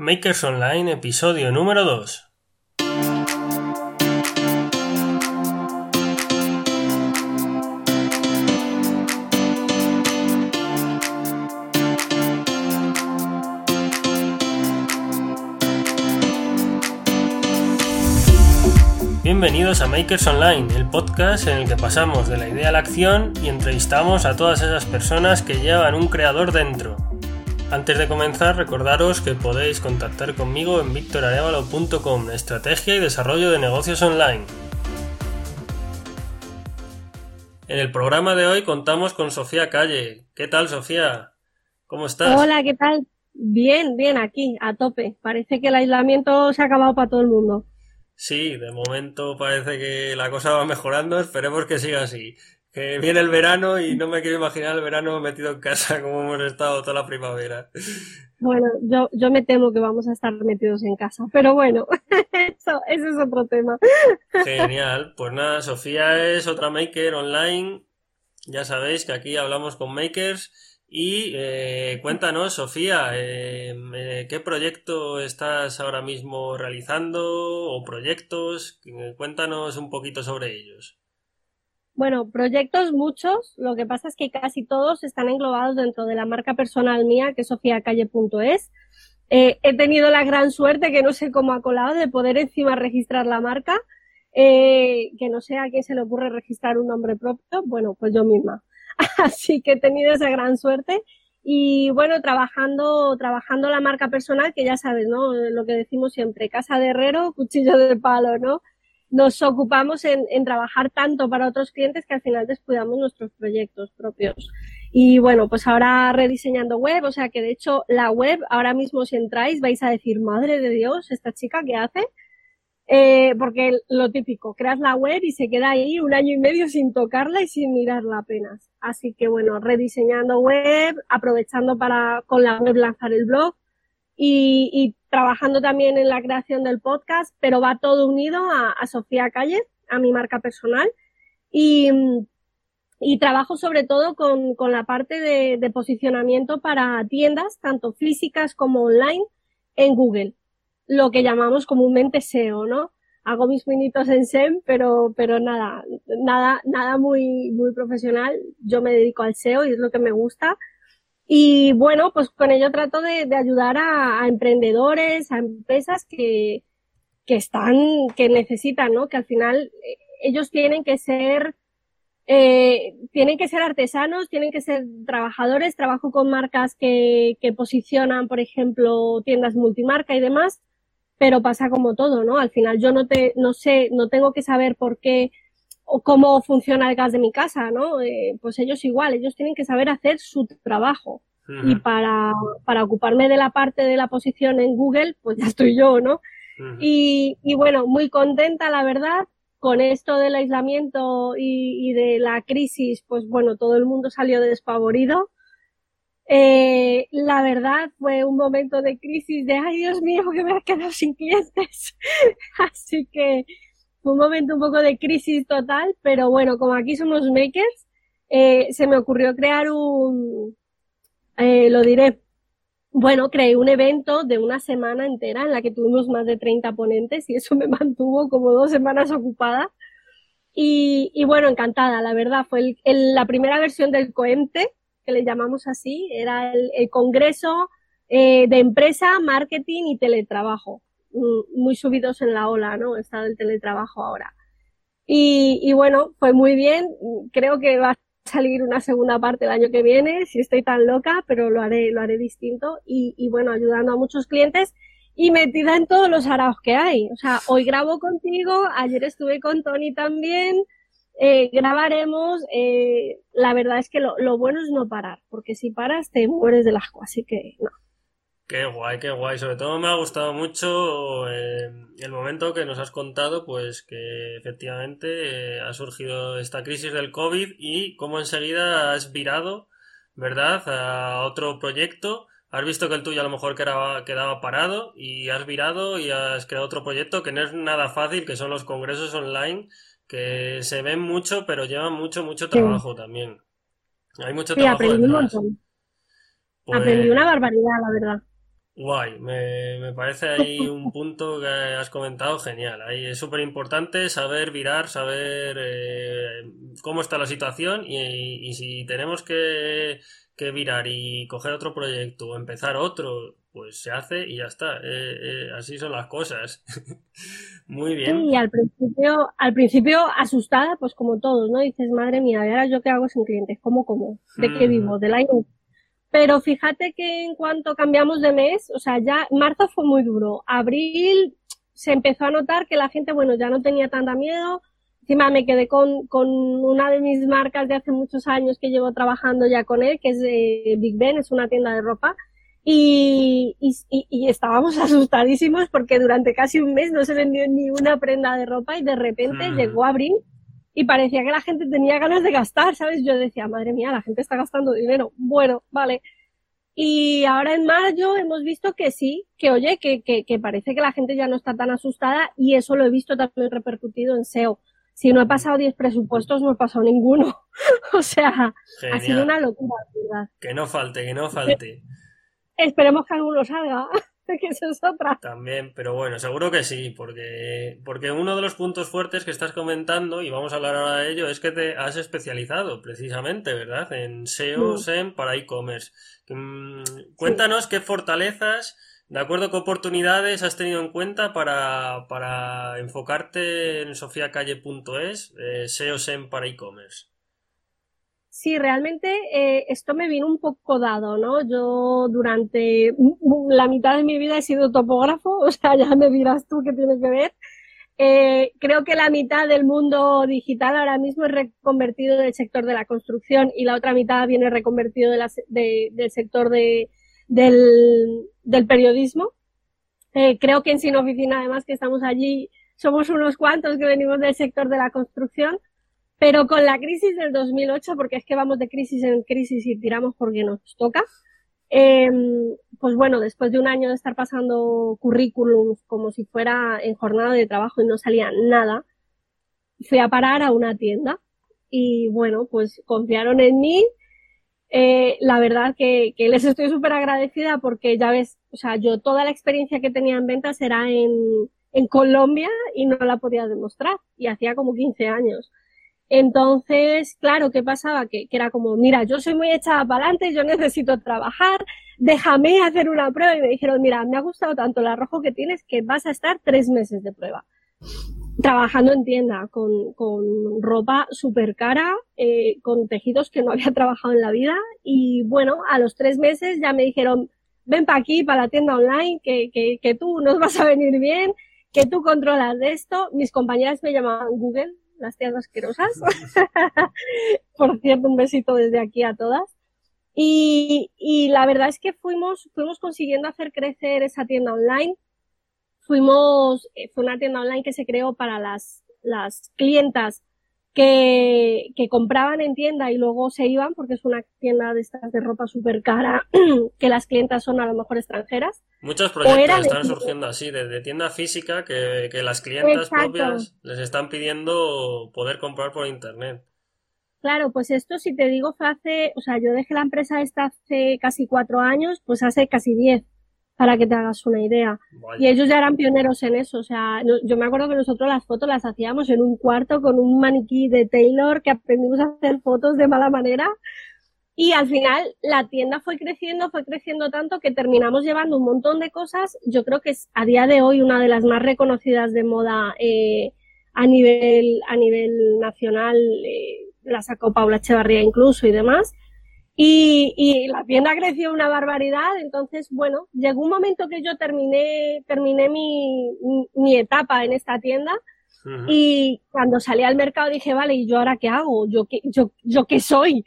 Makers Online, episodio número 2. Bienvenidos a Makers Online, el podcast en el que pasamos de la idea a la acción y entrevistamos a todas esas personas que llevan un creador dentro. Antes de comenzar, recordaros que podéis contactar conmigo en victorarevalo.com, estrategia y desarrollo de negocios online. En el programa de hoy contamos con Sofía Calle. ¿Qué tal, Sofía? ¿Cómo estás? Hola, ¿qué tal? Bien, bien, aquí, a tope. Parece que el aislamiento se ha acabado para todo el mundo. Sí, de momento parece que la cosa va mejorando, esperemos que siga así. Que viene el verano y no me quiero imaginar el verano metido en casa como hemos estado toda la primavera. Bueno, yo, yo me temo que vamos a estar metidos en casa, pero bueno, eso, eso es otro tema. Genial, pues nada, Sofía es otra maker online. Ya sabéis que aquí hablamos con makers y eh, cuéntanos, Sofía, eh, eh, ¿qué proyecto estás ahora mismo realizando o proyectos? Cuéntanos un poquito sobre ellos. Bueno, proyectos muchos, lo que pasa es que casi todos están englobados dentro de la marca personal mía, que es sofiacalle.es. he tenido la gran suerte, que no sé cómo ha colado, de poder encima registrar la marca, que no sé a quién se le ocurre registrar un nombre propio, bueno, pues yo misma. Así que he tenido esa gran suerte. Y bueno, trabajando, trabajando la marca personal, que ya sabes, ¿no? Lo que decimos siempre, casa de herrero, cuchillo de palo, ¿no? Nos ocupamos en, en trabajar tanto para otros clientes que al final descuidamos nuestros proyectos propios. Y bueno, pues ahora rediseñando web, o sea que de hecho la web, ahora mismo si entráis vais a decir, madre de Dios, esta chica que hace, eh, porque lo típico, creas la web y se queda ahí un año y medio sin tocarla y sin mirarla apenas. Así que bueno, rediseñando web, aprovechando para con la web lanzar el blog y, y trabajando también en la creación del podcast, pero va todo unido a, a Sofía Calle, a mi marca personal. Y, y trabajo sobre todo con, con la parte de, de posicionamiento para tiendas, tanto físicas como online, en Google lo que llamamos comúnmente SEO, ¿no? Hago mis pinitos en SEM, pero, pero nada, nada, nada muy, muy profesional. Yo me dedico al SEO y es lo que me gusta. Y bueno, pues con ello trato de, ayudar a, a, emprendedores, a empresas que, que están, que necesitan, ¿no? Que al final eh, ellos tienen que ser, eh, tienen que ser artesanos, tienen que ser trabajadores. Trabajo con marcas que, que posicionan, por ejemplo, tiendas multimarca y demás pero pasa como todo, ¿no? Al final yo no te, no sé, no tengo que saber por qué o cómo funciona el gas de mi casa, ¿no? Eh, pues ellos igual, ellos tienen que saber hacer su trabajo. Uh -huh. Y para, para ocuparme de la parte de la posición en Google, pues ya estoy yo, ¿no? Uh -huh. y, y bueno, muy contenta, la verdad, con esto del aislamiento y, y, de la crisis, pues bueno, todo el mundo salió despavorido. Eh, la verdad fue un momento de crisis de, ay Dios mío, que me he quedado sin clientes. Así que fue un momento un poco de crisis total, pero bueno, como aquí somos makers, eh, se me ocurrió crear un, eh, lo diré, bueno, creé un evento de una semana entera en la que tuvimos más de 30 ponentes y eso me mantuvo como dos semanas ocupada. Y, y bueno, encantada, la verdad, fue el, el, la primera versión del Coente, que le llamamos así, era el, Congreso eh, de Empresa, Marketing y Teletrabajo, muy subidos en la ola, ¿no? Está el teletrabajo ahora. Y, bueno, fue muy bien, creo que va a salir una segunda parte el año que viene, si estoy tan loca, pero lo haré, lo haré distinto y, y bueno, ayudando a muchos clientes y metida en todos los araos que hay. O sea, hoy grabo contigo, ayer estuve con Tony también, eh, grabaremos. Eh, la verdad es que lo, lo, bueno es no parar, porque si paras te mueres del asco, así que no. Qué guay, qué guay. Sobre todo me ha gustado mucho eh, el momento que nos has contado, pues que efectivamente eh, ha surgido esta crisis del COVID y cómo enseguida has virado, ¿verdad?, a otro proyecto. Has visto que el tuyo a lo mejor quedaba, quedaba parado y has virado y has creado otro proyecto que no es nada fácil, que son los congresos online que se ven mucho, pero llevan mucho, mucho trabajo sí. también. Hay mucho sí, trabajo. Aprendí un montón. Pues... Aprendí una barbaridad, la verdad. Guay, me, me, parece ahí un punto que has comentado genial. Ahí es súper importante saber virar, saber eh, cómo está la situación y, y si tenemos que, que, virar y coger otro proyecto o empezar otro, pues se hace y ya está. Eh, eh, así son las cosas. Muy bien. Sí, y al principio, al principio asustada, pues como todos, ¿no? Dices, madre mía, ¿y ahora yo qué hago sin clientes? ¿Cómo, cómo? ¿De qué vivo? ¿Del año? Pero fíjate que en cuanto cambiamos de mes, o sea, ya marzo fue muy duro. Abril se empezó a notar que la gente, bueno, ya no tenía tanta miedo. Encima me quedé con, con una de mis marcas de hace muchos años que llevo trabajando ya con él, que es de Big Ben, es una tienda de ropa. Y, y, y, estábamos asustadísimos porque durante casi un mes no se vendió ni una prenda de ropa y de repente mm. llegó abril y parecía que la gente tenía ganas de gastar, ¿sabes? Yo decía, madre mía, la gente está gastando dinero. Bueno, vale. Y ahora en mayo hemos visto que sí, que oye, que, que, que parece que la gente ya no está tan asustada y eso lo he visto también repercutido en SEO. Si no he pasado 10 presupuestos, no he pasado ninguno. o sea, ha sido una locura, ¿verdad? Que no falte, que no falte. Esperemos que alguno salga. que eso es otra. También, pero bueno, seguro que sí, porque, porque uno de los puntos fuertes que estás comentando, y vamos a hablar ahora de ello, es que te has especializado precisamente, ¿verdad? En SEO, mm. SEM para e-commerce. Mm, cuéntanos qué fortalezas, de acuerdo, qué oportunidades has tenido en cuenta para, para enfocarte en sofiacalle.es, eh, SEO, SEM para e-commerce. Sí, realmente eh, esto me vino un poco dado, ¿no? Yo durante la mitad de mi vida he sido topógrafo, o sea, ya me dirás tú qué tiene que ver. Eh, creo que la mitad del mundo digital ahora mismo es reconvertido del sector de la construcción y la otra mitad viene reconvertido de del sector de, del, del periodismo. Eh, creo que en Sin Oficina, además, que estamos allí, somos unos cuantos que venimos del sector de la construcción. Pero con la crisis del 2008, porque es que vamos de crisis en crisis y tiramos porque nos toca, eh, pues bueno, después de un año de estar pasando currículums como si fuera en jornada de trabajo y no salía nada, fui a parar a una tienda y bueno, pues confiaron en mí. Eh, la verdad que, que les estoy súper agradecida porque ya ves, o sea, yo toda la experiencia que tenía en ventas era en, en Colombia y no la podía demostrar y hacía como 15 años. Entonces, claro, ¿qué pasaba? Que, que, era como, mira, yo soy muy echada para adelante, yo necesito trabajar, déjame hacer una prueba. Y me dijeron, mira, me ha gustado tanto el arrojo que tienes que vas a estar tres meses de prueba. Trabajando en tienda, con, con ropa súper cara, eh, con tejidos que no había trabajado en la vida. Y bueno, a los tres meses ya me dijeron, ven para aquí, para la tienda online, que, que, que tú nos vas a venir bien, que tú controlas de esto. Mis compañeras me llamaban Google, las tías asquerosas. Por cierto, un besito desde aquí a todas. Y, y, la verdad es que fuimos, fuimos consiguiendo hacer crecer esa tienda online. Fuimos, eh, fue una tienda online que se creó para las, las clientas que, que compraban en tienda y luego se iban porque es una tienda de estas de ropa súper cara que las clientas son a lo mejor extranjeras. Muchos proyectos están surgiendo así, de, tienda física que, que las clientas propias les están pidiendo poder comprar por internet. Claro, pues esto si te digo fue hace, o sea, yo dejé la empresa esta hace casi cuatro años, pues hace casi diez para que te hagas una idea. Y ellos ya eran pioneros en eso. O sea, yo me acuerdo que nosotros las fotos las hacíamos en un cuarto con un maniquí de Taylor que aprendimos a hacer fotos de mala manera. Y al final la tienda fue creciendo, fue creciendo tanto que terminamos llevando un montón de cosas. Yo creo que es a día de hoy una de las más reconocidas de moda eh, a nivel a nivel nacional. Eh, la sacó Paula Echevarría incluso y demás. Y, y, la tienda creció una barbaridad, entonces, bueno, llegó un momento que yo terminé, terminé mi, mi etapa en esta tienda y cuando salí al mercado dije, vale, ¿y yo ahora qué hago? ¿Yo qué, yo, yo qué soy?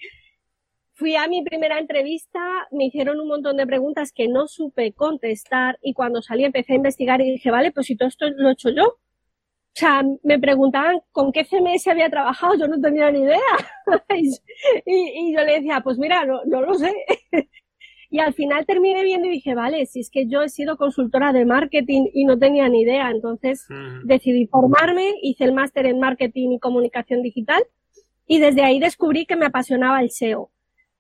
Fui a mi primera entrevista, me hicieron un montón de preguntas que no supe contestar y cuando salí empecé a investigar y dije, vale, pues si todo esto lo he hecho yo, o sea, me preguntaban con qué CMS había trabajado, yo no tenía ni idea. y, yo le decía, pues mira, no, no lo sé. y al final terminé viendo y dije, vale, si es que yo he sido consultora de marketing y no tenía ni idea. Entonces decidí formarme, hice el máster en marketing y comunicación digital y desde ahí descubrí que me apasionaba el SEO.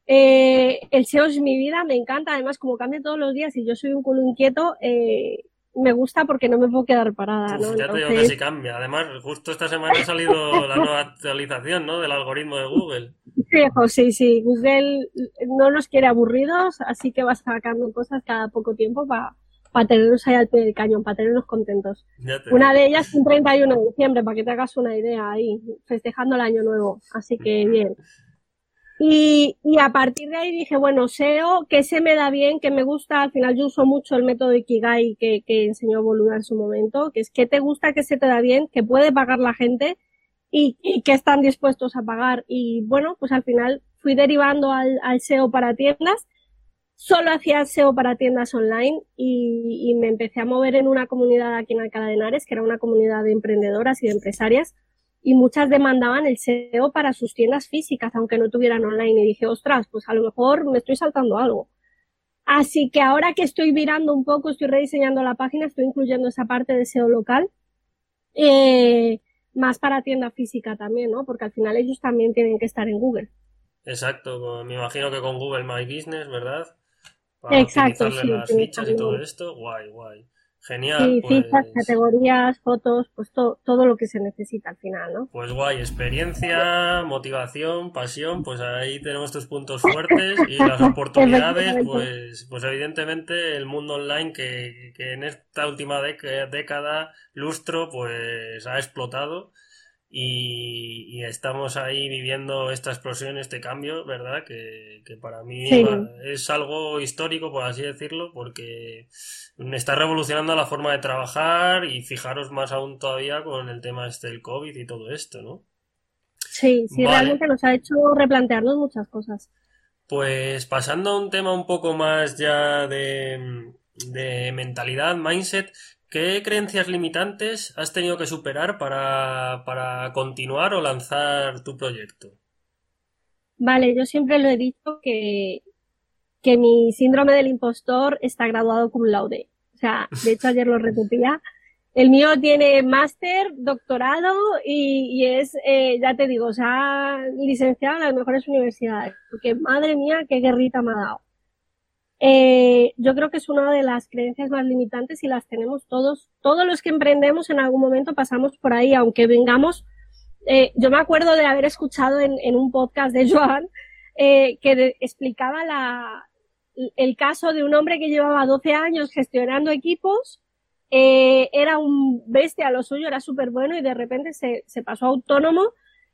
Eh, el SEO es mi vida, me encanta, además como cambia todos los días y yo soy un culo inquieto, eh, me gusta porque no me puedo quedar parada, ¿no? ya te digo que sí cambia. Además, justo esta semana ha salido la nueva actualización, ¿no? Del algoritmo de Google. Sí, sí, Google no nos quiere aburridos, así que va sacando cosas cada poco tiempo para para tenernos ahí al pie del cañón, para tenernos contentos. Una de ellas un 31 de diciembre, para que te hagas una idea ahí, festejando el año nuevo. Así que bien. Y, y a partir de ahí dije, bueno, SEO, que se me da bien, que me gusta, al final yo uso mucho el método Ikigai que, que enseñó Boluda en su momento, que es que te gusta, que se te da bien, que puede pagar la gente y, y que están dispuestos a pagar. Y bueno, pues al final fui derivando al, al SEO para tiendas solo hacía SEO para tiendas online y, me empecé a mover en una comunidad aquí en Alcalá de Henares, que era una comunidad de emprendedoras y de empresarias, y muchas demandaban el SEO para sus tiendas físicas, aunque no tuvieran online. Y dije, ostras, pues a lo mejor me estoy saltando algo. Así que ahora que estoy virando un poco, estoy rediseñando la página, estoy incluyendo esa parte de SEO local, eh, más para tienda física también, ¿no? Porque al final ellos también tienen que estar en Google. Exacto, me imagino que con Google My Business, ¿verdad? Exacto, sí, las fichas y todo esto, guay, guay. Genial. Sí, pues... fichas, categorías, fotos, pues todo lo que se necesita al final, ¿no? Pues guay, experiencia, motivación, pasión, pues ahí tenemos tus puntos fuertes y las oportunidades, pues, pues evidentemente el mundo online que, que en esta última década, lustro, pues ha explotado y, estamos ahí viviendo esta explosión, este cambio, ¿verdad? Que, para mí es algo histórico, por así decirlo, porque está revolucionando la forma de trabajar y fijaros más aún todavía con el tema este del COVID y todo esto, ¿no? Sí, sí, realmente nos ha hecho replantearnos muchas cosas. Pues pasando a un tema un poco más ya de, de mentalidad, mindset, ¿Qué creencias limitantes has tenido que superar para, continuar o lanzar tu proyecto? Vale, yo siempre lo he dicho que, que mi síndrome del impostor está graduado cum laude. O sea, de hecho ayer lo repetía. El mío tiene máster, doctorado y, y es, eh, ya te digo, o sea, licenciado en las mejores universidades. Porque madre mía, qué guerrita me ha dado. Eh, yo creo que es una de las creencias más limitantes y las tenemos todos. Todos los que emprendemos en algún momento pasamos por ahí, aunque vengamos. Eh, yo me acuerdo de haber escuchado en, un podcast de Joan eh, que explicaba la, el caso de un hombre que llevaba 12 años gestionando equipos, era un bestia lo suyo, era súper bueno y de repente se pasó autónomo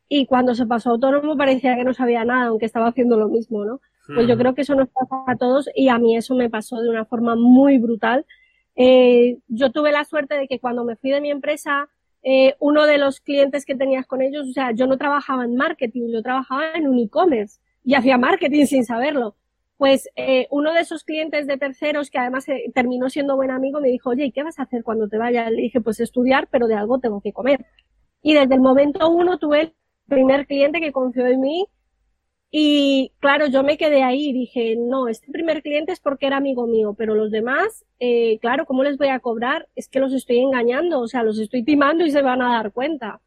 y cuando se pasó autónomo parecía que no sabía nada, aunque estaba haciendo lo mismo, ¿no? Pues yo creo que eso nos pasa a todos y a mí eso me pasó de una forma muy brutal. Eh, yo tuve la suerte de que cuando me fui de mi empresa, eh, uno de los clientes que tenías con ellos, o sea, yo no trabajaba en marketing, yo trabajaba en un e-commerce y hacía marketing sin saberlo. Pues eh, uno de esos clientes de terceros, que además eh, terminó siendo buen amigo, me dijo, oye, ¿y qué vas a hacer cuando te vayas? Le dije, pues estudiar, pero de algo tengo que comer. Y desde el momento uno tuve el primer cliente que confió en mí y claro, yo me quedé ahí y dije, no, este primer cliente es porque era amigo mío, pero los demás, eh, claro, ¿cómo les voy a cobrar? Es que los estoy engañando, o sea, los estoy timando y se van a dar cuenta.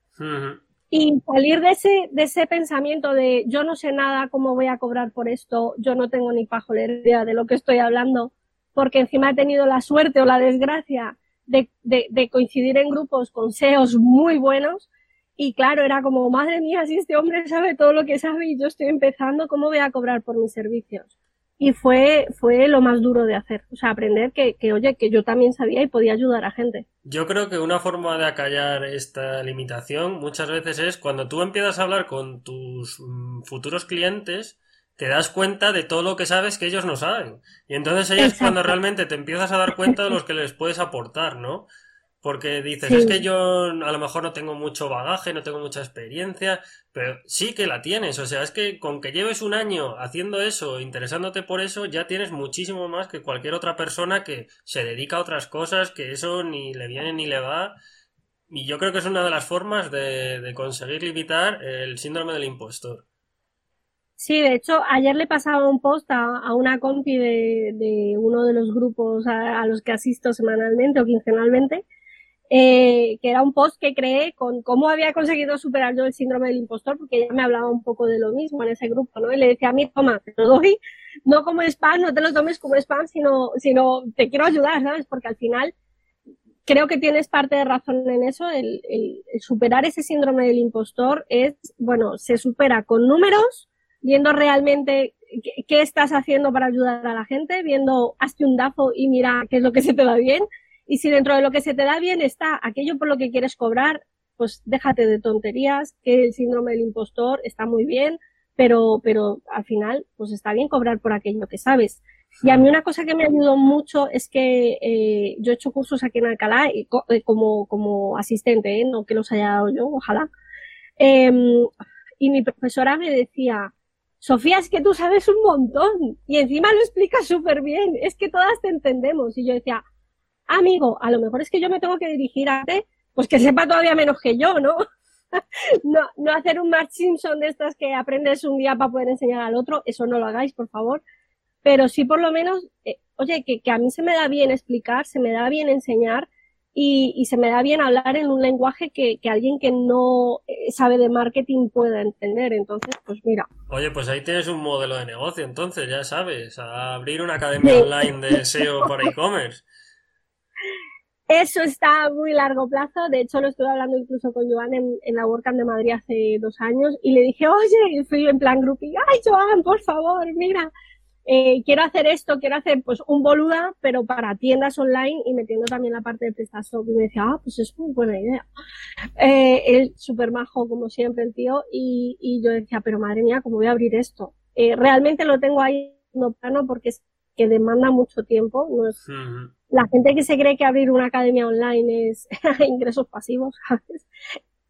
Y salir de ese, de ese pensamiento de yo no sé nada, cómo voy a cobrar por esto, yo no tengo ni idea de lo que estoy hablando, porque encima he tenido la suerte o la desgracia de, de, de coincidir en grupos con SEOs muy buenos, y claro, era como, madre mía, si este hombre sabe todo lo que sabe y yo estoy empezando, ¿cómo voy a cobrar por mis servicios? Y fue, fue lo más duro de hacer, o sea, aprender que, que, oye, que yo también sabía y podía ayudar a gente. Yo creo que una forma de acallar esta limitación muchas veces es cuando tú empiezas a hablar con tus mm, futuros clientes, te das cuenta de todo lo que sabes que ellos no saben. Y entonces ahí es cuando realmente te empiezas a dar cuenta de los que les puedes aportar, ¿no? Porque dices, es que yo a lo mejor no tengo mucho bagaje, no tengo mucha experiencia, pero sí que la tienes. O sea, es que con que lleves un año haciendo eso, interesándote por eso, ya tienes muchísimo más que cualquier otra persona que se dedica a otras cosas, que eso ni le viene ni le va. Y yo creo que es una de las formas de, conseguir limitar el síndrome del impostor. Sí, de hecho, ayer le pasaba un post a, una compi de, uno de los grupos a, los que asisto semanalmente o quincenalmente eh, que era un post que creé con cómo había conseguido superar yo el síndrome del impostor, porque ella me hablaba un poco de lo mismo en ese grupo, ¿no? Y le decía a mí, toma, te lo doy, no como spam, no te lo tomes como spam, sino, sino te quiero ayudar, ¿sabes? Porque al final creo que tienes parte de razón en eso, el, superar ese síndrome del impostor es, bueno, se supera con números, viendo realmente qué, qué, estás haciendo para ayudar a la gente, viendo hazte un DAFO y mira qué es lo que se te da bien. Y si dentro de lo que se te da bien está aquello por lo que quieres cobrar, pues déjate de tonterías, que el síndrome del impostor está muy bien, pero, pero al final, pues está bien cobrar por aquello que sabes. Y a mí una cosa que me ayudó mucho es que eh, yo he hecho cursos aquí en Alcalá eh, como, como asistente, ¿eh? no que los haya dado yo, ojalá. Eh, y mi profesora me decía, Sofía, es que tú sabes un montón y encima lo explicas súper bien, es que todas te entendemos. Y yo decía, amigo, a lo mejor es que yo me tengo que dirigir a ti, pues que sepa todavía menos que yo, ¿no? no, no hacer un Mark Simpson de estas que aprendes un día para poder enseñar al otro, eso no lo hagáis, por favor pero sí por lo menos, eh, oye, que, que, a mí se me da bien explicar, se me da bien enseñar y, y se me da bien hablar en un lenguaje que, que alguien que no eh, sabe de marketing pueda entender. Entonces, pues mira. Oye, pues ahí tienes un modelo de negocio, entonces, ya sabes, a abrir una academia sí. online de SEO para e-commerce. Eso está a muy largo plazo. De hecho, lo estuve hablando incluso con Joan en, la WordCamp de Madrid hace dos años y le dije, oye, fui en plan grupo y, ay, Joan, por favor, mira, eh, quiero hacer esto, quiero hacer pues un boluda, pero para tiendas online y metiendo también la parte de PrestaShop. Y me decía, ah, pues es muy buena idea. Eh, él súper majo, como siempre, el tío, y, y, yo decía, pero madre mía, ¿cómo voy a abrir esto? Eh, realmente lo tengo ahí no plano porque es que demanda mucho tiempo. No es, uh -huh. La gente que se cree que abrir una academia online es ingresos pasivos, ¿sabes?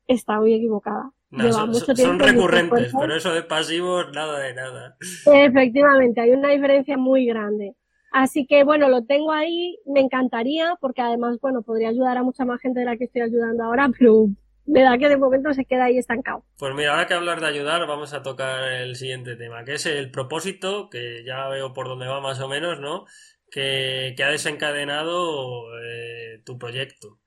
Está muy equivocada. No, son, son recurrentes, pero eso de pasivos, nada de nada. Efectivamente, hay una diferencia muy grande. Así que bueno, lo tengo ahí, me encantaría, porque además, bueno, podría ayudar a mucha más gente de la que estoy ayudando ahora, pero me da que de momento se queda ahí estancado. Pues mira, ahora que hablar de ayudar, vamos a tocar el siguiente tema, que es el propósito, que ya veo por dónde va más o menos, ¿no? Que, que ha desencadenado eh, tu proyecto.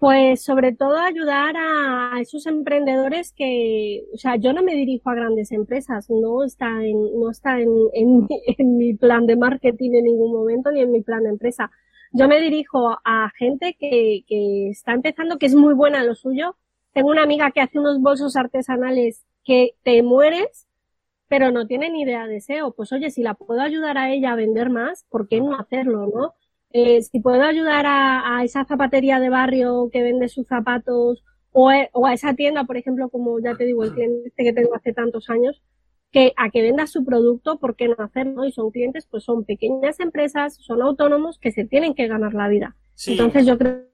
Pues sobre todo ayudar a esos emprendedores que, o sea, yo no me dirijo a grandes empresas, no está en, no está en, en, en, mi plan de marketing en ningún momento ni en mi plan de empresa. Yo me dirijo a gente que, que está empezando, que es muy buena en lo suyo. Tengo una amiga que hace unos bolsos artesanales que te mueres, pero no tiene ni idea de SEO. Pues oye, si la puedo ayudar a ella a vender más, ¿por qué no hacerlo, no? Eh, si puedo ayudar a, esa zapatería de barrio que vende sus zapatos o, o, a esa tienda, por ejemplo, como ya te digo, el cliente que tengo hace tantos años, que a que venda su producto, ¿por qué no hacerlo? Y son clientes, pues son pequeñas empresas, son autónomos que se tienen que ganar la vida. Sí. Entonces yo creo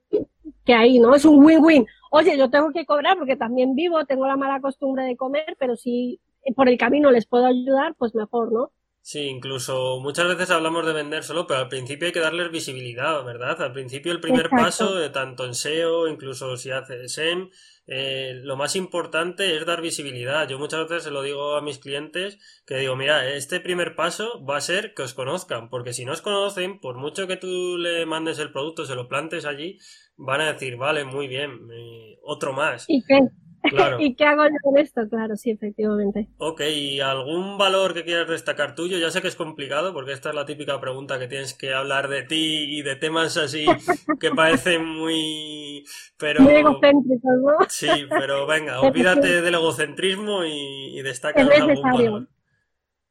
que ahí, ¿no? Es un win-win. Oye, yo tengo que cobrar porque también vivo, tengo la mala costumbre de comer, pero si por el camino les puedo ayudar, pues mejor, ¿no? Sí, incluso muchas veces hablamos de vender solo, pero al principio hay que darles visibilidad, ¿verdad? Al principio el primer Exacto. paso, eh, tanto en SEO, incluso si hace SEM, eh, lo más importante es dar visibilidad. Yo muchas veces se lo digo a mis clientes que digo, mira, este primer paso va a ser que os conozcan, porque si no os conocen, por mucho que tú le mandes el producto, se lo plantes allí, van a decir, vale, muy bien, eh, otro más. ¿Y qué? Claro. ¿Y qué hago yo con esto? Claro, sí, efectivamente. Ok, ¿y algún valor que quieras destacar tuyo? Ya sé que es complicado porque esta es la típica pregunta que tienes que hablar de ti y de temas así que parecen muy... Pero... Muy egocéntricos, ¿no? Sí, pero venga, olvídate del egocentrismo y, y destaca algún valor.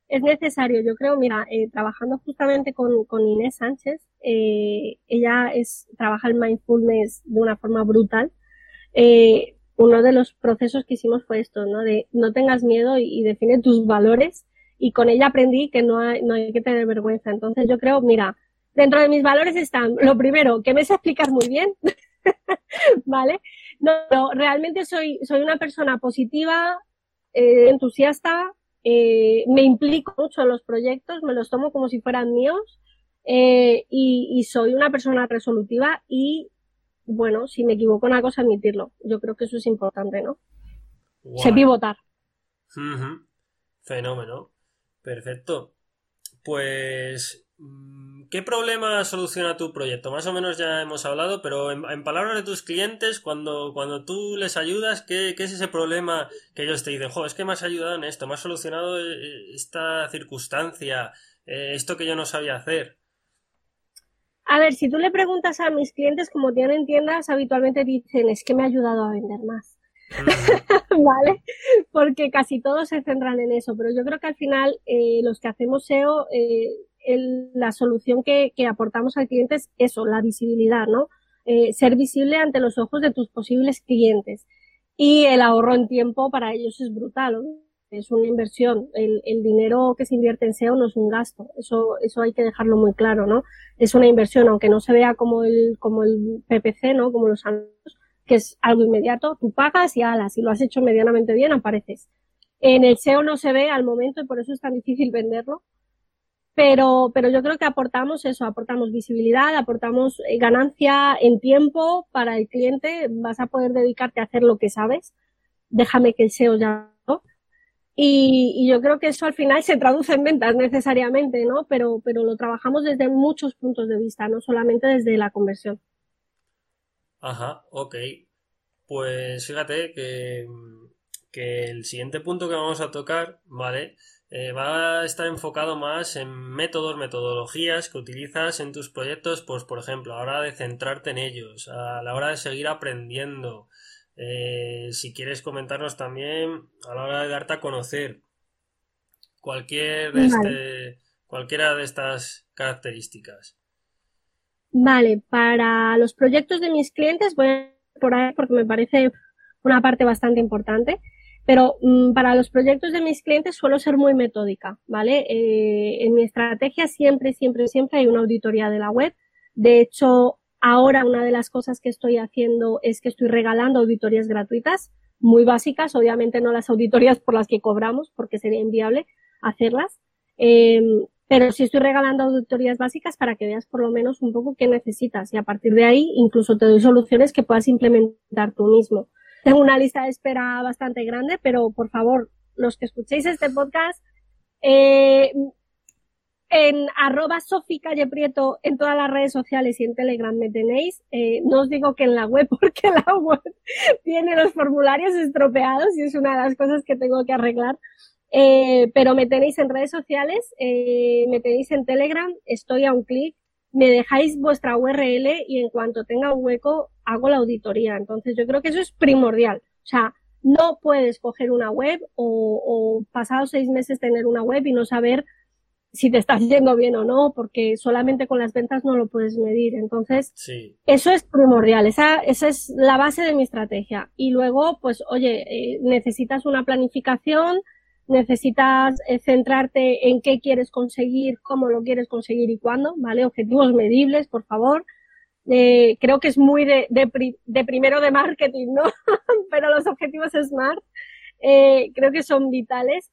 Es necesario, yo creo, mira, eh, trabajando justamente con, con Inés Sánchez, eh, ella es, trabaja el mindfulness de una forma brutal. Eh, uno de los procesos que hicimos fue esto, ¿no? De no tengas miedo y, define tus valores. Y con ella aprendí que no hay, no hay que tener vergüenza. Entonces yo creo, mira, dentro de mis valores están, lo primero, que me sé explicar muy bien, ¿vale? No, no, realmente soy, soy una persona positiva, eh, entusiasta, eh, me implico mucho en los proyectos, me los tomo como si fueran míos, eh, y soy una persona resolutiva y bueno, si me equivoco en una cosa, admitirlo. Yo creo que eso es importante, ¿no? Wow. Sé pivotar. Uh -huh. Fenómeno. Perfecto. Pues mm, ¿qué problema soluciona tu proyecto? Más o menos ya hemos hablado, pero en, palabras de tus clientes, cuando, cuando tú les ayudas, ¿qué, es ese problema que ellos te dicen, jo, es que me has ayudado en esto, me has solucionado eh, esta circunstancia, eh, esto que yo no sabía hacer? A ver, si tú le preguntas a mis clientes como tienen tiendas, habitualmente dicen, es que me ha ayudado a vender más. ¿Vale? Porque casi todos se centran en eso, pero yo creo que al final eh, los que hacemos SEO, eh, la solución que, aportamos al cliente es eso, la visibilidad, ¿no? Eh, ser visible ante los ojos de tus posibles clientes. Y el ahorro en tiempo para ellos es brutal, ¿no? Es una inversión. El, el, dinero que se invierte en SEO no es un gasto. Eso, eso hay que dejarlo muy claro, ¿no? Es una inversión, aunque no se vea como el, como el PPC, ¿no? Como los anuncios, que es algo inmediato. Tú pagas y alas. Si lo has hecho medianamente bien, apareces. En el SEO no se ve al momento y por eso es tan difícil venderlo. Pero, pero yo creo que aportamos eso, aportamos visibilidad, aportamos eh, ganancia en tiempo para el cliente. Vas a poder dedicarte a hacer lo que sabes. Déjame que el SEO ya y, yo creo que eso al final se traduce en ventas necesariamente, ¿no? Pero, pero lo trabajamos desde muchos puntos de vista, no solamente desde la conversión. Ajá, ok. Pues fíjate que, que el siguiente punto que vamos a tocar, ¿vale? Eh, va a estar enfocado más en métodos, metodologías que utilizas en tus proyectos, pues por ejemplo, a la hora de centrarte en ellos, a la hora de seguir aprendiendo, eh, si quieres comentarnos también a la hora de darte a conocer cualquier de este, cualquiera de estas características. Vale, para los proyectos de mis clientes voy a por ahí porque me parece una parte bastante importante. Pero mm, para los proyectos de mis clientes suelo ser muy metódica, ¿vale? Eh, en mi estrategia siempre, siempre, siempre hay una auditoría de la web. De hecho, Ahora una de las cosas que estoy haciendo es que estoy regalando auditorías gratuitas, muy básicas, obviamente no las auditorías por las que cobramos, porque sería inviable hacerlas, eh, pero sí estoy regalando auditorías básicas para que veas por lo menos un poco qué necesitas. Y a partir de ahí incluso te doy soluciones que puedas implementar tú mismo. Tengo una lista de espera bastante grande, pero por favor, los que escuchéis este podcast, eh, en arroba Sofi Calle Prieto en todas las redes sociales y en Telegram me tenéis. Eh, no os digo que en la web porque la web tiene los formularios estropeados y es una de las cosas que tengo que arreglar. Eh, pero me tenéis en redes sociales, eh, me tenéis en Telegram, estoy a un clic, me dejáis vuestra URL y en cuanto tenga un hueco hago la auditoría. Entonces yo creo que eso es primordial. O sea, no puedes coger una web o, o pasados seis meses tener una web y no saber si te estás yendo bien o no, porque solamente con las ventas no lo puedes medir. Entonces, eso es primordial, esa, esa es la base de mi estrategia. Y luego, pues, oye, eh, necesitas una planificación, necesitas eh, centrarte en qué quieres conseguir, cómo lo quieres conseguir y cuándo, ¿vale? Objetivos medibles, por favor. Eh, creo que es muy de, de, primero de marketing, ¿no? Pero los objetivos SMART creo que son vitales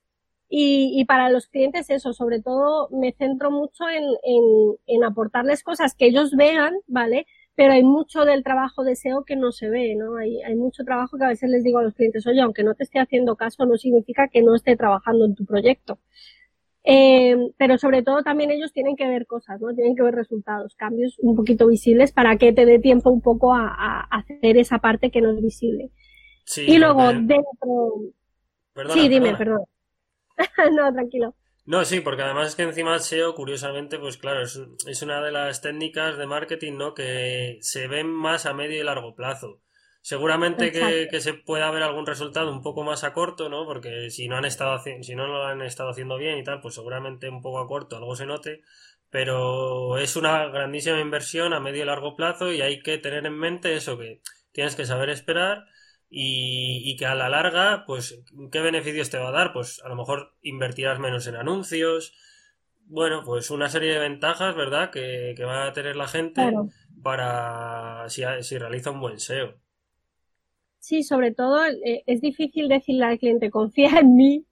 y, y, para los clientes eso, sobre todo me centro mucho en, en, en, aportarles cosas que ellos vean, ¿vale? Pero hay mucho del trabajo de SEO que no se ve, ¿no? Hay, hay mucho trabajo que a veces les digo a los clientes, oye, aunque no te esté haciendo caso, no significa que no esté trabajando en tu proyecto. Eh, pero sobre todo también ellos tienen que ver cosas, ¿no? Tienen que ver resultados, cambios un poquito visibles para que te dé tiempo un poco a, a hacer esa parte que no es visible. Sí, y luego dentro... sí, dime, perdón. no, tranquilo. No, sí, porque además es que encima SEO, curiosamente, pues claro, es, una de las técnicas de marketing, ¿no? Que se ven más a medio y largo plazo. Seguramente que, se pueda ver algún resultado un poco más a corto, ¿no? Porque si no han estado si no lo han estado haciendo bien y tal, pues seguramente un poco a corto algo se note. Pero es una grandísima inversión a medio y largo plazo y hay que tener en mente eso que tienes que saber esperar y, que a la larga, pues, ¿qué beneficios te va a dar? Pues a lo mejor invertirás menos en anuncios. Bueno, pues una serie de ventajas, ¿verdad? Que, que va a tener la gente para si, si realiza un buen SEO. Sí, sobre todo eh, es difícil decirle al cliente, confía en mí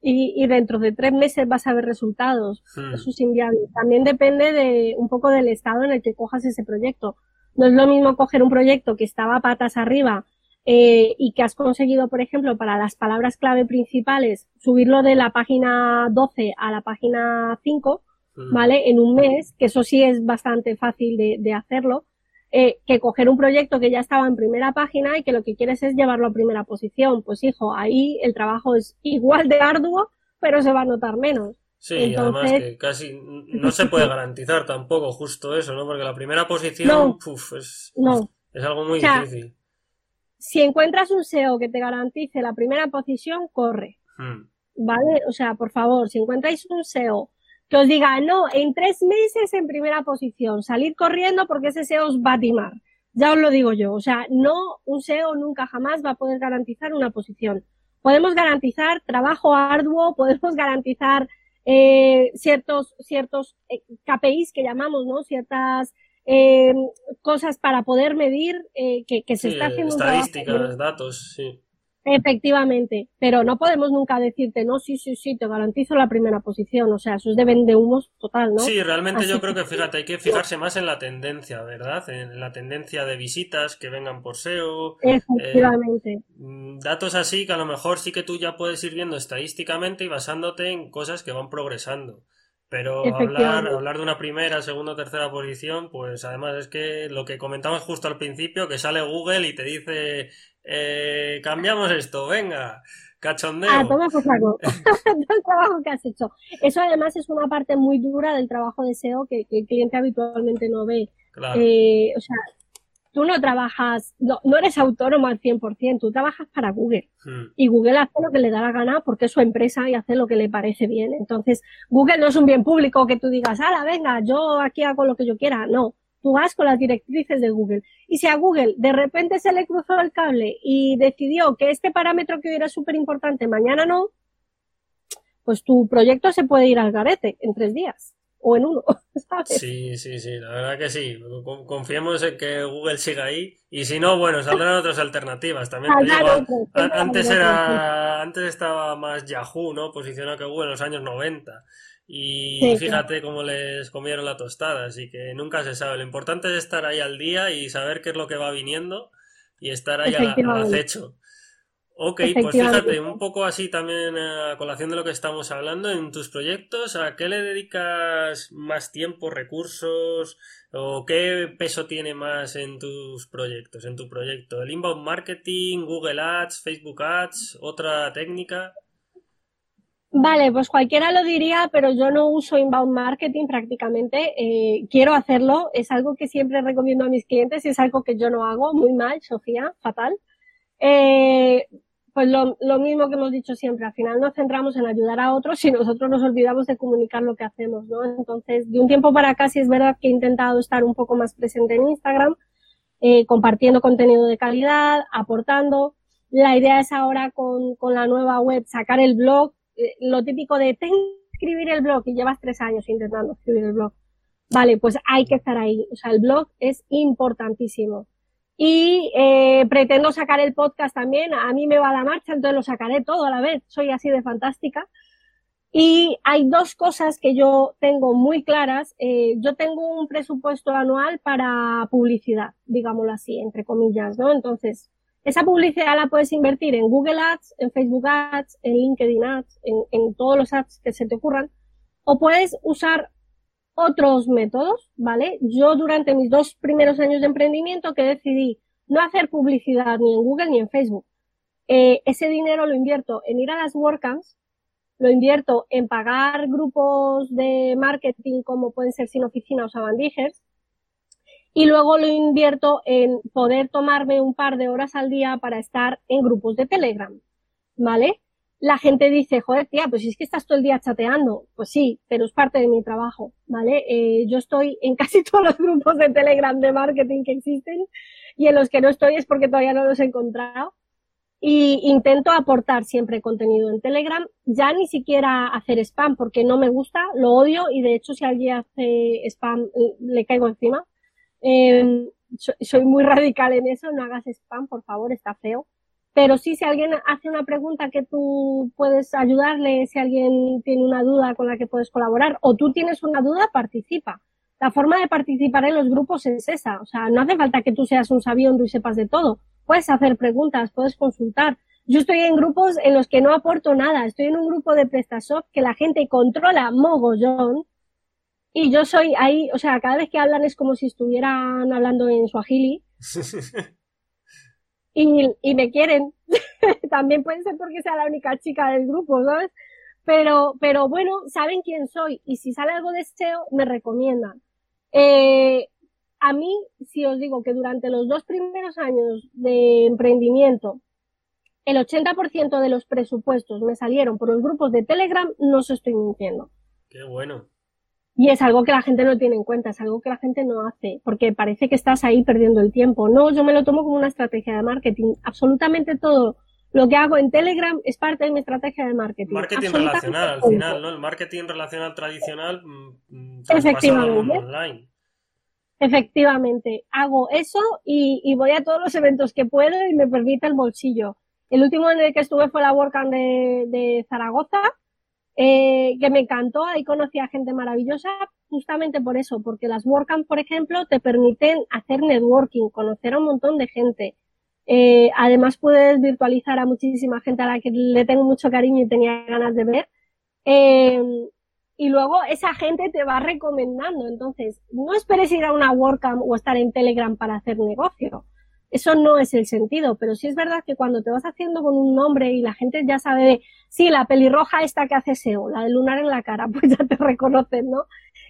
y, y, dentro de tres meses vas a ver resultados. Hmm. Eso es inviable. También depende de un poco del estado en el que cojas ese proyecto. No es lo mismo coger un proyecto que estaba patas arriba eh, y que has conseguido, por ejemplo, para las palabras clave principales, subirlo de la página 12 a la página 5, mm. ¿vale? En un mes, que eso sí es bastante fácil de, hacerlo, eh, que coger un proyecto que ya estaba en primera página y que lo que quieres es llevarlo a primera posición. Pues hijo, ahí el trabajo es igual de arduo, pero se va a notar menos. Sí, además que casi no se puede garantizar tampoco justo eso, ¿no? Porque la primera posición es, es algo muy difícil. Si encuentras un SEO que te garantice la primera posición, corre. Hmm. ¿Vale? O sea, por favor, si encontráis un SEO que os diga, no, en tres meses en primera posición, salir corriendo porque ese SEO os va a timar. Ya os lo digo yo. O sea, no, un SEO nunca jamás va a poder garantizar una posición. Podemos garantizar trabajo arduo, podemos garantizar eh, ciertos, ciertos eh, KPIs que llamamos, ¿no? Ciertas eh, cosas para poder medir eh, que, que, se está haciendo. Estadísticas, datos, sí. Efectivamente, pero no podemos nunca decirte, no, sí, sí, sí, te garantizo la primera posición, o sea, eso es de vende humos total, ¿no? Sí, realmente yo creo que, fíjate, hay que fijarse más en la tendencia, ¿verdad? En la tendencia de visitas que vengan por SEO. Efectivamente. Eh, datos así que a lo mejor sí que tú ya puedes ir viendo estadísticamente y basándote en cosas que van progresando. Pero hablar, hablar de una primera, segunda o tercera posición, pues además es que lo que comentamos justo al principio, que sale Google y te dice, eh, cambiamos esto, venga, cachondeo. Ah, toma por saco. Todo el trabajo que has hecho. Eso además es una parte muy dura del trabajo de SEO que, el cliente habitualmente no ve. Claro. Eh, o sea, tú no trabajas, no, no eres autónomo al 100%, tú trabajas para Google. Hmm. Y Google hace lo que le da la gana porque es su empresa y hace lo que le parece bien. Entonces, Google no es un bien público que tú digas, ala, venga, yo aquí hago lo que yo quiera. No, tú vas con las directrices de Google. Y si a Google de repente se le cruzó el cable y decidió que este parámetro que hoy era súper importante, mañana no, pues tu proyecto se puede ir al garete en tres días o en uno, Sí, sí, sí, la verdad que sí. Confiemos en que Google siga ahí y si no, bueno, saldrán otras alternativas. También antes era, antes estaba más Yahoo, ¿no? Posicionado que Google en los años 90. Y fíjate cómo les comieron la tostada, así que nunca se sabe. Lo importante es estar ahí al día y saber qué es lo que va viniendo y estar ahí al acecho. Ok, pues fíjate, un poco así también a colación de lo que estamos hablando, en tus proyectos, ¿a qué le dedicas más tiempo, recursos o qué peso tiene más en tus proyectos, en tu proyecto? ¿El inbound marketing, Google Ads, Facebook Ads, otra técnica? Vale, pues cualquiera lo diría, pero yo no uso inbound marketing prácticamente. Eh, quiero hacerlo, es algo que siempre recomiendo a mis clientes y es algo que yo no hago muy mal, Sofía, fatal. Eh, pues lo, lo, mismo que hemos dicho siempre, al final nos centramos en ayudar a otros y nosotros nos olvidamos de comunicar lo que hacemos, ¿no? Entonces, de un tiempo para acá sí es verdad que he intentado estar un poco más presente en Instagram, eh, compartiendo contenido de calidad, aportando. La idea es ahora con, la nueva web sacar el blog, eh, lo típico de ten escribir el blog y llevas tres años intentando escribir el blog. Vale, pues hay que estar ahí. O sea, el blog es importantísimo. Y eh, pretendo sacar el podcast también. A mí me va la marcha, entonces lo sacaré todo a la vez. Soy así de fantástica. Y hay dos cosas que yo tengo muy claras. Eh, yo tengo un presupuesto anual para publicidad, digámoslo así, entre comillas, ¿no? Entonces, esa publicidad la puedes invertir en Google Ads, en Facebook Ads, en LinkedIn Ads, en, en todos los ads que se te ocurran. O puedes usar otros métodos, ¿vale? Yo durante mis dos primeros años de emprendimiento que decidí no hacer publicidad ni en Google ni en Facebook. Eh, ese dinero lo invierto en ir a las WordCamps, lo invierto en pagar grupos de marketing como pueden ser Sin Oficina o Sabandijers, y luego lo invierto en poder tomarme un par de horas al día para estar en grupos de Telegram, ¿vale? La gente dice, joder, tía, pues es que estás todo el día chateando. Pues sí, pero es parte de mi trabajo, ¿vale? Eh, yo estoy en casi todos los grupos de Telegram de marketing que existen y en los que no estoy es porque todavía no los he encontrado. Y intento aportar siempre contenido en Telegram, ya ni siquiera hacer spam porque no me gusta, lo odio y de hecho si alguien hace spam le caigo encima. Eh, soy muy radical en eso, no hagas spam, por favor, está feo pero sí, si alguien hace una pregunta que tú puedes ayudarle, si alguien tiene una duda con la que puedes colaborar, o tú tienes una duda, participa. La forma de participar en los grupos es esa. O sea, no hace falta que tú seas un sabiondo y sepas de todo. Puedes hacer preguntas, puedes consultar. Yo estoy en grupos en los que no aporto nada. Estoy en un grupo de PrestaShop que la gente controla mogollón Y yo soy ahí, o sea, cada vez que hablan es como si estuvieran hablando en Swahili. y, y me quieren. También puede ser porque sea la única chica del grupo, ¿sabes? Pero, pero bueno, saben quién soy y si sale algo de SEO, me recomiendan. Eh, a mí, si os digo que durante los dos primeros años de emprendimiento, el 80% de los presupuestos me salieron por los grupos de Telegram, no os estoy mintiendo. Qué bueno. Y es algo que la gente no tiene en cuenta, es algo que la gente no hace, porque parece que estás ahí perdiendo el tiempo. No, yo me lo tomo como una estrategia de marketing. Absolutamente todo lo que hago en Telegram es parte de mi estrategia de marketing. Marketing relacional, al final, ¿no? El marketing relacional tradicional mm, mm, Efectivamente. online. Efectivamente, hago eso y, voy a todos los eventos que puedo y me permite el bolsillo. El último en el que estuve fue la WordCamp de, de Zaragoza, eh, que me encantó, ahí conocí a gente maravillosa, justamente por eso, porque las WordCamp, por ejemplo, te permiten hacer networking, conocer a un montón de gente. Eh, además puedes virtualizar a muchísima gente a la que le tengo mucho cariño y tenía ganas de ver. Eh, y luego esa gente te va recomendando. Entonces, no esperes ir a una WordCamp o estar en Telegram para hacer negocio. Eso no es el sentido, pero sí es verdad que cuando te vas haciendo con un nombre y la gente ya sabe de, sí, la pelirroja esta que hace SEO, la de lunar en la cara, pues ya te reconocen, ¿no?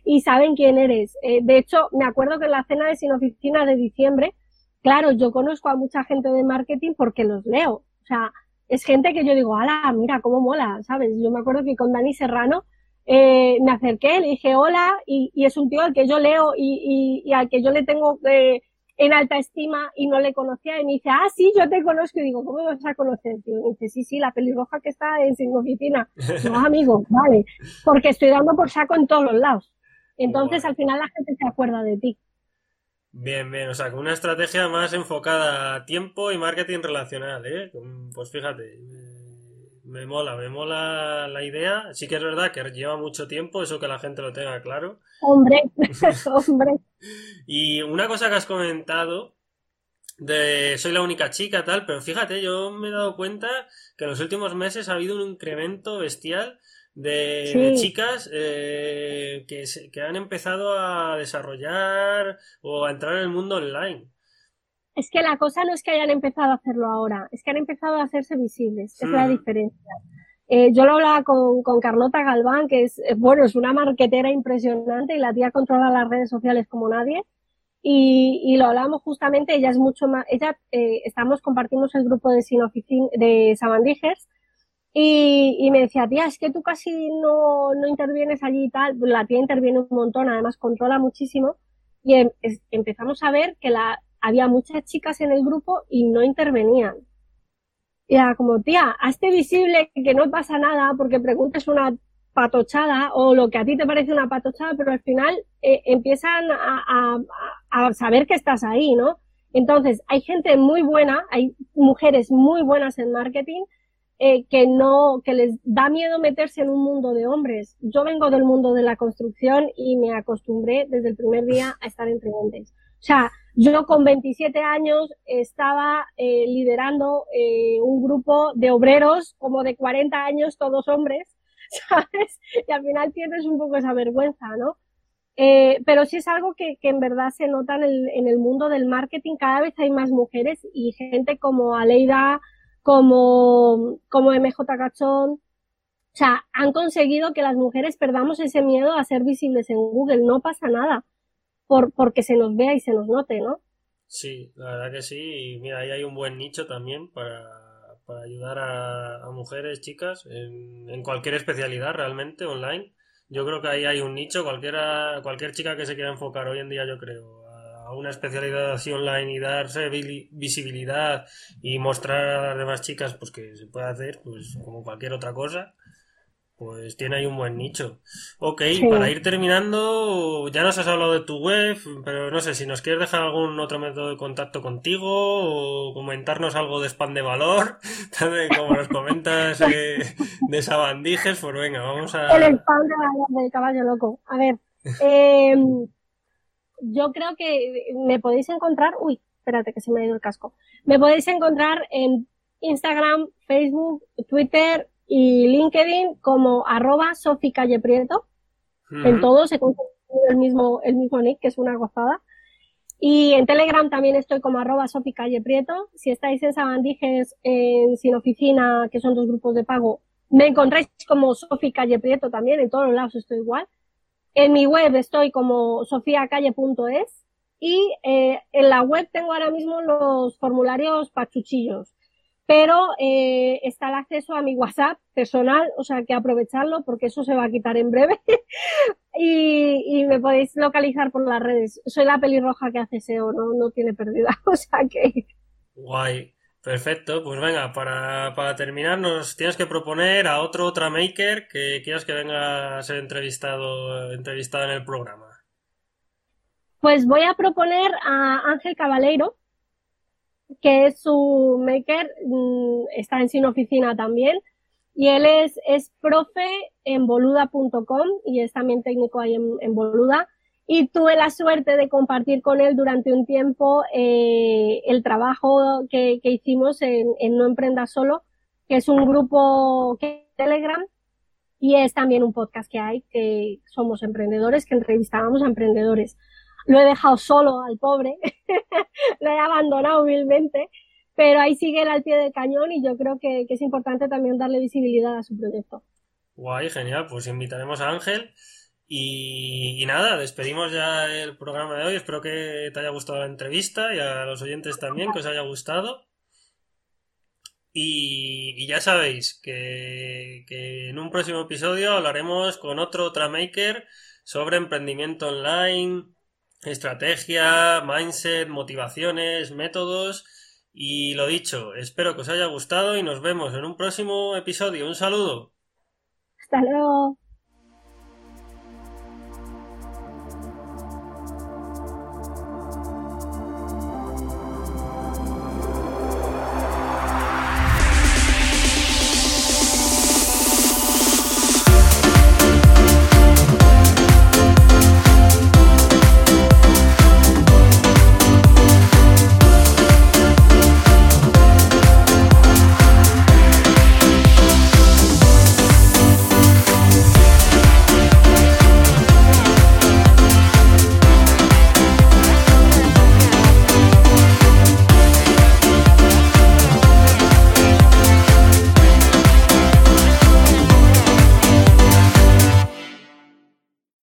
Y saben quién eres. Eh, de hecho, me acuerdo que en la cena de Sin Oficina de diciembre, Claro, yo conozco a mucha gente de marketing porque los leo. O sea, es gente que yo digo, ala, mira cómo mola, ¿sabes? Yo me acuerdo que con Dani Serrano eh, me acerqué, le dije hola y, es un tío al que yo leo y, y, al que yo le tengo eh, en alta estima y no le conocía y me dice, ah, sí, yo te conozco y digo, ¿cómo me vas a conocer? Y me dice, sí, sí, la pelirroja que está en su oficina. No, amigo, vale, porque estoy dando por saco en todos los lados. Entonces, al final la gente se acuerda de ti. Bien, bien, o sea, con una estrategia más enfocada a tiempo y marketing relacional, ¿eh? Pues fíjate, me mola, me mola la idea. Sí que es verdad que lleva mucho tiempo, eso que la gente lo tenga claro. Hombre, hombre. Y una cosa que has comentado de soy la única chica, tal, pero fíjate, yo me he dado cuenta que en los últimos meses ha habido un incremento bestial de, chicas eh, que, que han empezado a desarrollar o a entrar en el mundo online. Es que la cosa no es que hayan empezado a hacerlo ahora, es que han empezado a hacerse visibles, es la diferencia. Eh, yo lo hablaba con, con, Carlota Galván, que es, eh, bueno, es una marquetera impresionante y la tía controla las redes sociales como nadie. Y, y lo hablamos justamente, ella es mucho más, ella, eh, estamos, compartimos el grupo de Sinoficin, de Sabandijers, y, me decía, tía, es que tú casi no, no intervienes allí y tal. La tía interviene un montón, además controla muchísimo. Y em, empezamos a ver que la, había muchas chicas en el grupo y no intervenían. Y era como, tía, hazte visible que no pasa nada porque preguntes una patochada o lo que a ti te parece una patochada, pero al final eh, empiezan a, saber que estás ahí, ¿no? Entonces, hay gente muy buena, hay mujeres muy buenas en marketing eh, que no, que les da miedo meterse en un mundo de hombres. Yo vengo del mundo de la construcción y me acostumbré desde el primer día a estar entre hombres. O sea, yo con 27 años estaba eh, liderando eh, un grupo de obreros como de 40 años, todos hombres, ¿sabes? Y al final tienes un poco esa vergüenza, ¿no? Eh, pero sí es algo que, que, en verdad se nota en el, en el mundo del marketing. Cada vez hay más mujeres y gente como Aleida, como, como MJ Cachón. O sea, han conseguido que las mujeres perdamos ese miedo a ser visibles en Google. No pasa nada por, porque se nos vea y se nos note, ¿no? Sí, la verdad que sí. Y mira, ahí hay un buen nicho también para, para ayudar a, mujeres, chicas, en, en, cualquier especialidad realmente online. Yo creo que ahí hay un nicho. Cualquiera, cualquier chica que se quiera enfocar hoy en día, yo creo, a una especialidad así online y darse visibilidad y mostrar a las demás chicas pues que se puede hacer pues como cualquier otra cosa pues tiene ahí un buen nicho. Ok, para ir terminando, ya nos has hablado de tu web, pero no sé si nos quieres dejar algún otro método de contacto contigo o comentarnos algo de spam de valor, como nos comentas eh, de Sabandijes, pues venga, vamos a... El spam de valor del caballo loco. A ver, eh, yo creo que me podéis encontrar, uy, espérate que se me ha ido el casco, me podéis encontrar en Instagram, Facebook, Twitter y LinkedIn como arroba Sofi Calle Prieto. En todos el mismo, el mismo nick, que es una gozada. Y en Telegram también estoy como arroba Sofi Calle Prieto. Si estáis en Sabandijes, en Sin Oficina, que son dos grupos de pago, me encontráis como Sofi Calle Prieto también, en todos los lados estoy igual. En mi web estoy como sofiacalle.es y eh, en la web tengo ahora mismo los formularios pachuchillos pero eh, está el acceso a mi WhatsApp personal, o sea que aprovecharlo porque eso se va a quitar en breve y, me podéis localizar por las redes. Soy la pelirroja que hace SEO, no, no tiene pérdida, o sea que... Guay, perfecto, pues venga, para, para terminar nos tienes que proponer a otro otra maker que quieras que venga a ser entrevistado, entrevistado en el programa. Pues voy a proponer a Ángel Cabaleiro, que es su maker, mm, está en Sin Oficina también, y él es, es profe en boluda.com y es también técnico ahí en, Boluda. Y tuve la suerte de compartir con él durante un tiempo eh, el trabajo que, que hicimos en, en, No Emprenda Solo, que es un grupo que Telegram y es también un podcast que hay, que somos emprendedores, que entrevistábamos a emprendedores lo he dejado solo al pobre, lo he abandonado humilmente, pero ahí sigue él al pie del cañón y yo creo que, es importante también darle visibilidad a su proyecto. Guay, genial, pues invitaremos a Ángel. Y, nada, despedimos ya el programa de hoy. Espero que te haya gustado la entrevista y a los oyentes también que os haya gustado. Y, ya sabéis que, en un próximo episodio hablaremos con otro Tramaker sobre emprendimiento online, estrategia, mindset, motivaciones, métodos. Y lo dicho, espero que os haya gustado y nos vemos en un próximo episodio. Un saludo. Hasta luego.